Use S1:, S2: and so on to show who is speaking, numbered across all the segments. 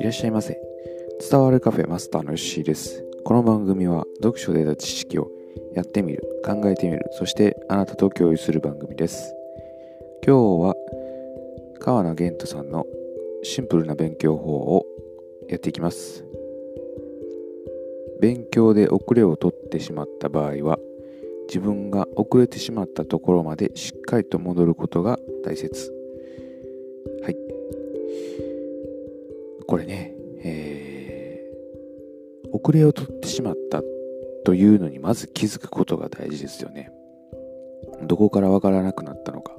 S1: いらっしゃいませ。伝わるカフェマスターのヨッシーです。この番組は読書で得た知識をやってみる考えてみるそしてあなたと共有する番組です。今日は川名玄人さんのシンプルな勉強法をやっていきます。勉強で遅れを取ってしまった場合は自分が遅れてしまったところまでしっかりと戻ることが大切。はい。これね、えー、遅れを取ってしまったというのにまず気づくことが大事ですよね。どこからわからなくなったのか、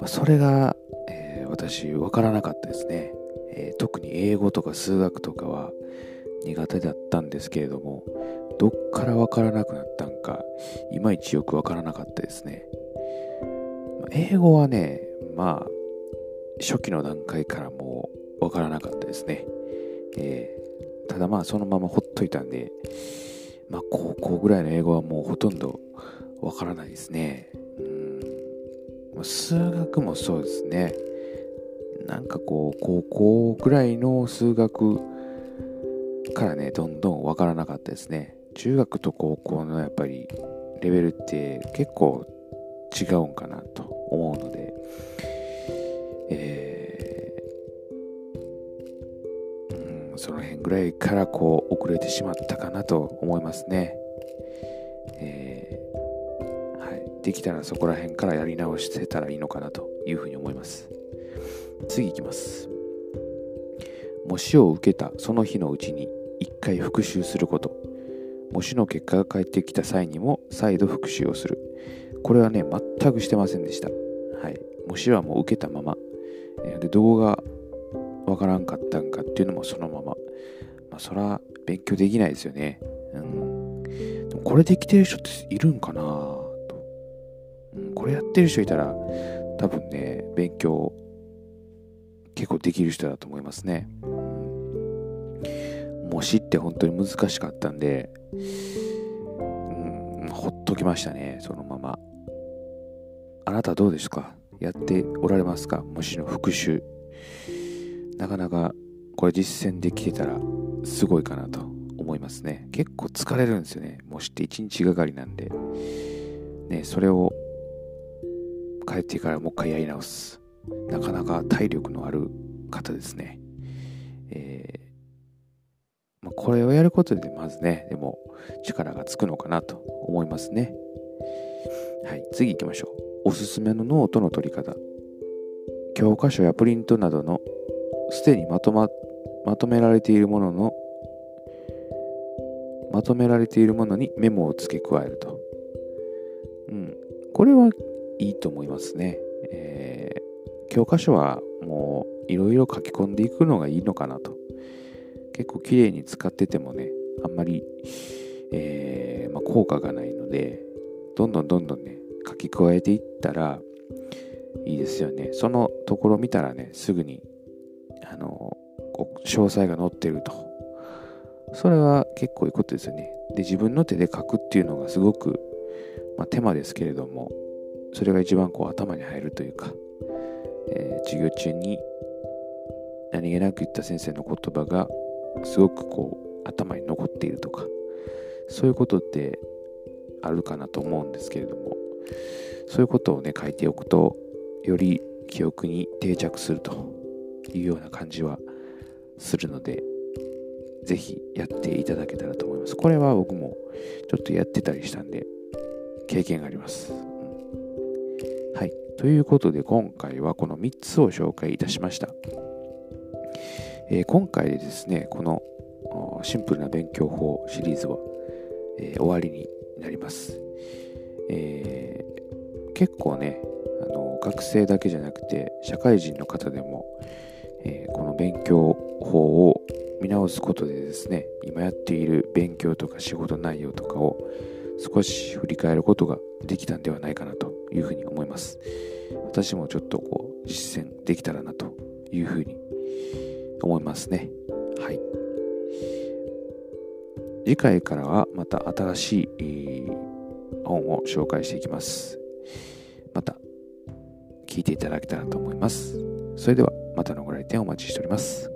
S1: まあ、それが、えー、私わからなかったですね、えー、特に英語とか数学とかは苦手だったんですけれどもどっからわからなくなったんかいまいちよくわからなかったですね。英語はねまあ初期の段階からもうわからなかったですね、えー、ただまあそのままほっといたんでまあ高校ぐらいの英語はもうほとんどわからないですね。うん。数学もそうですね。なんかこう高校ぐらいの数学からね、どんどんわからなかったですね。中学と高校のやっぱりレベルって結構違うんかなと思うので、えー、うん、その辺ぐらいからこう遅れてしまったかなと思いますね。えー、はい。できたらそこら辺からやり直してたらいいのかなというふうに思います。次いきます。模試を受けたその日のうちに一回復習すること模試の結果が返ってきた際にも再度復習をする。これはね全くしてませんでした。はい。模試はもう受けたまま。で動画わからんかったんかっていうのもそのまま。まあそら勉強できないですよね。うん。でもこれできてる人っているんかなと、うん、これやってる人いたら多分ね勉強結構できる人だと思いますね。模試て本当に難しかったんで、うん、ほっときましたね、そのまま。あなたどうですか？やっておられますか？模試の復習。なかなかこれ実践できてたらすごいかなと思いますね。結構疲れるんですよね。模試って1日がかりなんで。ね、それを帰ってからもう一回やり直す。なかなか体力のある方ですね。えー、これをやることでまずね、でも力がつくのかなと思いますね。はい、次行きましょう。おすすめのノートの取り方。教科書やプリントなどのすでにまとままとめられているもののまとめられているものにメモを付け加えると。うん。これはいいと思いますね。えー、教科書はもういろいろ書き込んでいくのがいいのかなと結構綺麗に使っててもね、あんまり、えー、まあ、効果がないので、どんどんどんどんね、書き加えていったらいいですよね。そのところ見たらね、すぐに、あの、詳細が載ってると。それは結構いいことですよね。で、自分の手で書くっていうのがすごく、まあ、手間ですけれども、それが一番こう頭に入るというか、えー、授業中に何気なく言った先生の言葉がすごくこう頭に残っているとかそういうことってあるかなと思うんですけれどもそういうことをね書いておくとより記憶に定着するというような感じはするのでぜひやっていただけたらと思います。これは僕もちょっとやってたりしたんで経験があります、うん、はい。ということで今回はこの3つを紹介いたしました。えー、今回でですね、このシンプルな勉強法シリーズは、えー、終わりになります。えー、結構ねあの、学生だけじゃなくて社会人の方でも、えこの勉強法を見直すことでですね、今やっている勉強とか仕事内容とかを少し振り返ることができたんではないかなというふうに思います。私もちょっとこう実践できたらなというふうに思いますね。はい。次回からはまた新しい、本を紹介していきます。また、聞聞いていただけたらと思います。それではまたのご来店お待ちしております。